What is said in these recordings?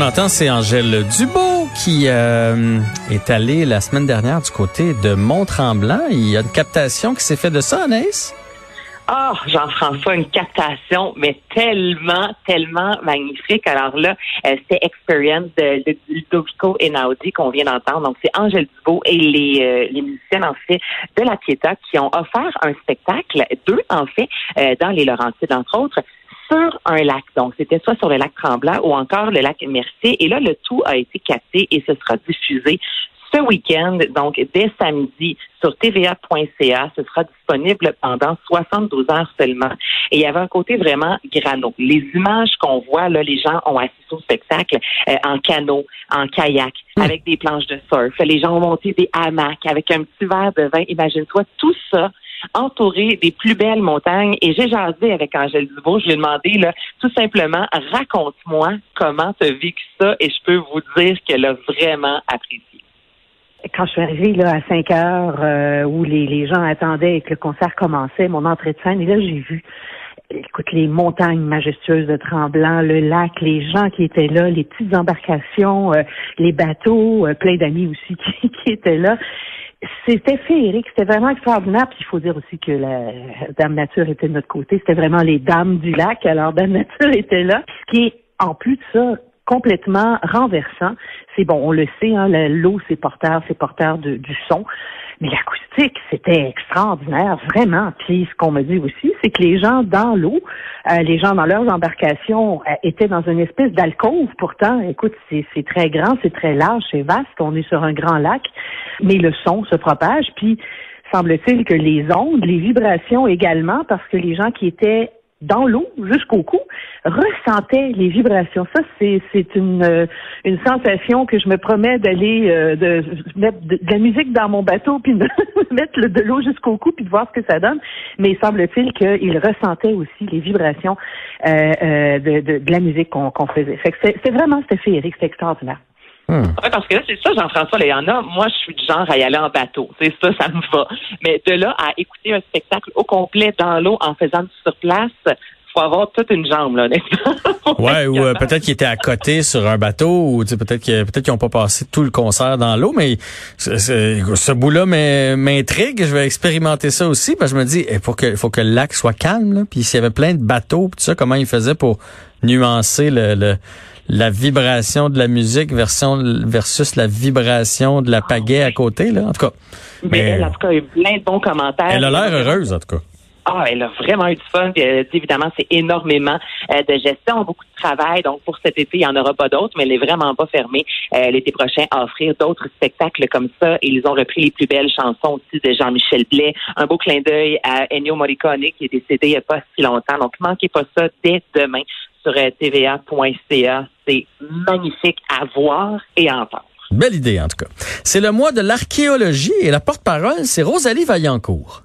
Qu'on entend, c'est Angèle Dubo qui euh, est allée la semaine dernière du côté de Mont-Tremblant. Il y a une captation qui s'est faite de ça, Anaïs? Ah, Jean-François, une captation, mais tellement, tellement magnifique. Alors là, euh, c'était Experience de, de Ludovico Einaudi qu'on vient d'entendre. Donc, c'est Angèle Dubo et les, euh, les musiciennes, en fait, de la Pieta qui ont offert un spectacle, deux, en fait, euh, dans les Laurentides, entre autres, sur un lac. Donc, c'était soit sur le lac Tremblant ou encore le lac Mercier. Et là, le tout a été capté et ce sera diffusé ce week-end, donc dès samedi, sur tva.ca. Ce sera disponible pendant 72 heures seulement. Et il y avait un côté vraiment grano. Les images qu'on voit, là, les gens ont assisté au spectacle euh, en canot, en kayak, avec des planches de surf. Les gens ont monté des hamacs avec un petit verre de vin. Imagine-toi tout ça entouré des plus belles montagnes. Et j'ai jasé avec Angèle Dubois. Je lui ai demandé, là, tout simplement, raconte-moi comment tu as vécu ça et je peux vous dire qu'elle a vraiment apprécié. Quand je suis arrivée là, à 5 heures, euh, où les, les gens attendaient et que le concert commençait, mon entrée de scène, et là, j'ai vu écoute, les montagnes majestueuses de Tremblant, le lac, les gens qui étaient là, les petites embarcations, euh, les bateaux, euh, plein d'amis aussi qui, qui étaient là c'était féerique, c'était vraiment extraordinaire. Puis il faut dire aussi que la Dame Nature était de notre côté. C'était vraiment les dames du lac. Alors Dame Nature était là. Ce qui est, en plus de ça, complètement renversant. C'est bon, on le sait, hein, l'eau, c'est porteur, c'est porteur de, du son. Mais l'acoustique, c'était extraordinaire, vraiment. Puis ce qu'on me dit aussi, c'est que les gens dans l'eau, euh, les gens dans leurs embarcations euh, étaient dans une espèce d'alcôve. Pourtant, écoute, c'est très grand, c'est très large, c'est vaste. On est sur un grand lac, mais le son se propage. Puis semble-t-il que les ondes, les vibrations également, parce que les gens qui étaient dans l'eau jusqu'au cou, ressentait les vibrations. Ça, c'est, c'est une, euh, une sensation que je me promets d'aller euh, de mettre de, la musique dans mon bateau puis de mettre de l'eau jusqu'au cou puis de voir ce que ça donne. Mais semble-t-il qu'il ressentait aussi les vibrations euh, de, la musique qu'on, faisait. Que c'est, vraiment c'était féerique, c'était extraordinaire. Hmm. parce que là, c'est ça, Jean-François, il y en a. Moi, je suis du genre à y aller en bateau. C'est ça, ça me va. Mais de là à écouter un spectacle au complet dans l'eau en faisant du sur place, faut avoir toute une jambe, là, Ouais, ou euh, peut-être qu'ils étaient à côté sur un bateau, ou peut-être qu'ils peut-être qu'ils n'ont pas passé tout le concert dans l'eau, mais ce bout-là m'intrigue. Je vais expérimenter ça aussi, parce que je me dis, il faut que, faut que le lac soit calme, là. Puis s'il y avait plein de bateaux, tout ça, comment ils faisaient pour nuancer le la vibration de la musique version, versus la vibration de la pagaie à côté, là, en tout cas. Mais, elle, en tout cas, a eu plein de bons commentaires. Elle a l'air heureuse, en tout cas. Ah, elle a vraiment eu du fun. Euh, évidemment, c'est énormément euh, de gestion, beaucoup de travail. Donc, pour cet été, il n'y en aura pas d'autres, mais elle n'est vraiment pas fermée euh, l'été prochain à offrir d'autres spectacles comme ça. Et ils ont repris les plus belles chansons aussi de Jean-Michel Blais. Un beau clin d'œil à Ennio Morricone, qui est décédé il n'y a pas si longtemps. Donc, manquez pas ça dès demain sur tva.ca. C'est magnifique à voir et à entendre. Belle idée, en tout cas. C'est le mois de l'archéologie et la porte-parole, c'est Rosalie Vaillancourt.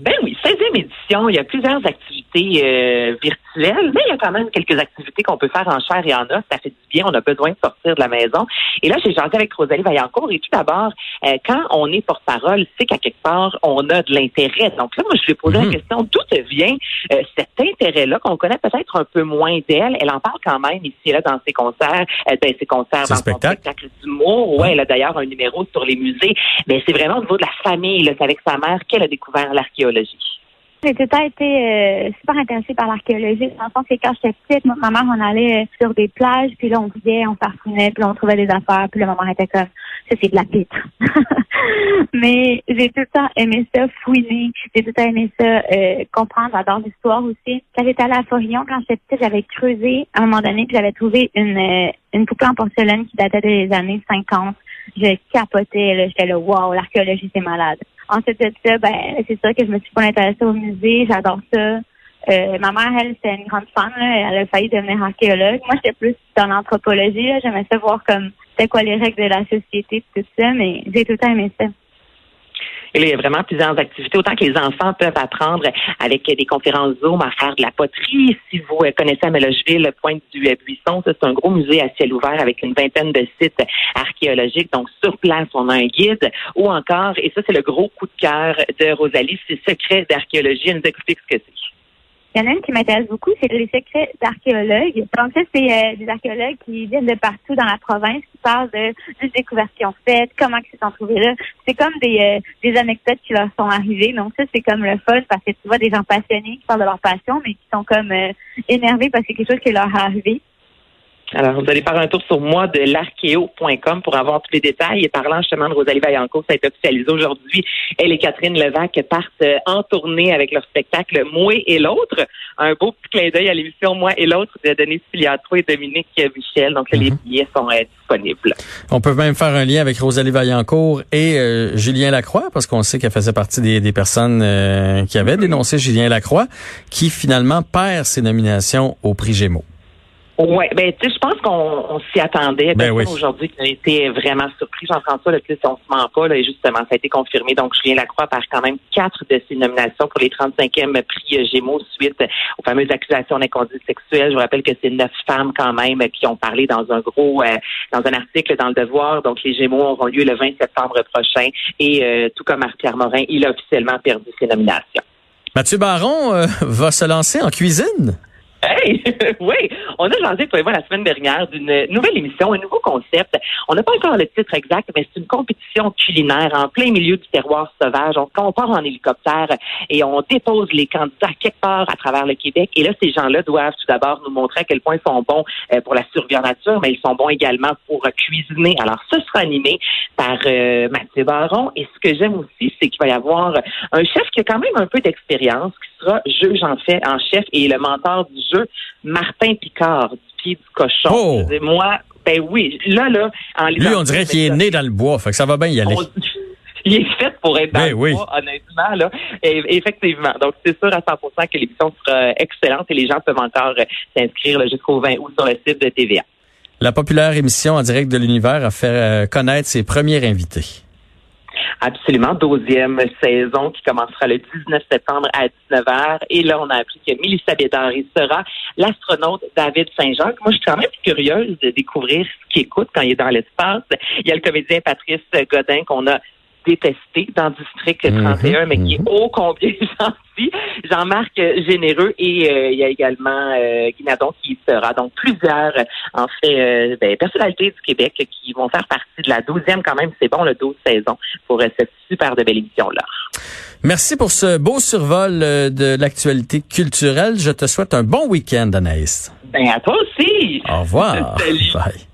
Ben oui, 16e édition, il y a plusieurs activités euh, virtuelles, mais il y a quand même quelques activités qu'on peut faire en chair et en os. Ça fait du bien, on a besoin de sortir de la maison. Et là, j'ai jasé avec Rosalie Vaillancourt. Et tout d'abord, euh, quand on est porte-parole, c'est qu'à quelque part, on a de l'intérêt. Donc là, moi, je lui ai posé la mhm. question, d'où vient euh, cet intérêt-là qu'on connaît peut-être un peu moins d'elle? Elle en parle quand même ici et là dans ses concerts, dans ses concerts, dans son spectacle d'humour. Ouais, elle a d'ailleurs un numéro sur les musées. Mais c'est vraiment au niveau de la famille, c'est avec sa mère qu'elle a découvert l'archéologie. J'ai tout le temps été euh, super intéressée par l'archéologie. Dans le que quand j'étais petite, ma mère, on allait sur des plages, puis là, on vivait, on farcinait, puis là, on trouvait des affaires, puis le maman était comme, ça c'est de la pitre. Mais j'ai tout le temps aimé ça, fouiner. J'ai tout le temps aimé ça, euh, comprendre. J'adore l'histoire aussi. Quand j'étais à la Forillon, quand j'étais petite, j'avais creusé à un moment donné, puis j'avais trouvé une, euh, une poupée en porcelaine qui datait des années 50. Je capotais, là. J'étais là, wow, l'archéologie, c'est malade. Ensuite de ça, ben, c'est sûr que je me suis pas intéressée au musée. J'adore ça. Euh, ma mère, elle, c'est une grande fan. Là. Elle a failli devenir archéologue. Moi, j'étais plus dans l'anthropologie. J'aimais ça voir comme c'était quoi les règles de la société tout ça, mais j'ai tout le temps aimé ça. Et là, il y a vraiment plusieurs activités. Autant que les enfants peuvent apprendre avec des conférences Zoom à faire de la poterie. Si vous euh, connaissez à Mélogeville, le point du euh, Buisson, c'est un gros musée à ciel ouvert avec une vingtaine de sites archéologiques. Donc, sur place, on a un guide. Ou encore, et ça, c'est le gros coup de cœur de Rosalie, c'est Secret d'archéologie. Elle nous explique ce que c'est. Il y en a une qui m'intéresse beaucoup, c'est les secrets d'archéologues. Donc ça, c'est euh, des archéologues qui viennent de partout dans la province, qui parlent de des découvertes qu'ils ont faites, comment ils se sont trouvés là. C'est comme des, euh, des anecdotes qui leur sont arrivées. Donc ça, c'est comme le fun parce que tu vois des gens passionnés qui parlent de leur passion, mais qui sont comme euh, énervés parce que c'est quelque chose qui leur est arrivé. Alors, vous allez faire un tour sur moi de l'archéo.com pour avoir tous les détails. Et parlant justement de Rosalie Vaillancourt, ça a été officialisé aujourd'hui. Elle et Catherine Levac partent euh, en tournée avec leur spectacle Moi et l'autre. Un beau petit clin d'œil à l'émission Moi et l'autre de Denis Filiatro et Dominique Michel. Donc, les mhm. billets sont euh, disponibles. On peut même faire un lien avec Rosalie Vaillancourt et euh, Julien Lacroix, parce qu'on sait qu'elle faisait partie des, des personnes qui avaient mhm. dénoncé Julien Lacroix, qui finalement perd ses nominations au prix Gémeaux. Oui, ben tu sais, je pense qu'on s'y attendait. Ben Aujourd'hui, qui a été vraiment surpris, Jean-François, le si on se ment pas, là, et justement, ça a été confirmé. Donc, Julien Lacroix par quand même quatre de ses nominations pour les 35e prix Gémeaux suite aux fameuses accusations d'inconduite sexuelle. Je vous rappelle que c'est neuf femmes quand même qui ont parlé dans un gros, euh, dans un article dans le Devoir. Donc, les Gémeaux auront lieu le 20 septembre prochain. Et euh, tout comme Marc-Pierre Morin, il a officiellement perdu ses nominations. Mathieu Baron euh, va se lancer en cuisine? Hey, oui, on a lancé, pour voir la semaine dernière d'une nouvelle émission, un nouveau concept. On n'a pas encore le titre exact, mais c'est une compétition culinaire en plein milieu du terroir sauvage. On, on part en hélicoptère et on dépose les candidats quelque part à travers le Québec. Et là, ces gens-là doivent tout d'abord nous montrer à quel point ils sont bons euh, pour la survie en nature, mais ils sont bons également pour cuisiner. Alors, ce sera animé par euh, Mathieu Baron. Et ce que j'aime aussi, c'est qu'il va y avoir un chef qui a quand même un peu d'expérience, qui sera juge en fait en chef et le mentor du jeu, Martin Picard, du pied du cochon. Oh! Moi, ben oui, là, là, en Lui, on dirait qu'il est né dans le bois, fait que ça va bien y aller. il est fait pour être dans ben le bois, honnêtement, là. effectivement. Donc, c'est sûr à 100% que l'émission sera excellente et les gens peuvent encore s'inscrire jusqu'au 20 août sur le site de TVA. La populaire émission en direct de l'univers a fait euh, connaître ses premiers invités. Absolument, deuxième saison qui commencera le 19 septembre à 19h. Et là, on a appris que Mélissa Bédard sera l'astronaute David Saint-Jacques. Moi, je suis quand même curieuse de découvrir ce qu'il écoute quand il est dans l'espace. Il y a le comédien Patrice Godin qu'on a détesté dans District 31, mhm, mais qui est mhm. ô combien gentil. Jean-Marc Généreux et euh, il y a également euh, Guinadon qui sera. Donc plusieurs, en fait, euh, ben, personnalités du Québec qui vont faire partie de la douzième quand même, c'est bon, le 12 saison pour cette super de belle émission-là. Merci pour ce beau survol de l'actualité culturelle. Je te souhaite un bon week-end, Anaïs. Ben à toi aussi. Au revoir. Salut. Bye.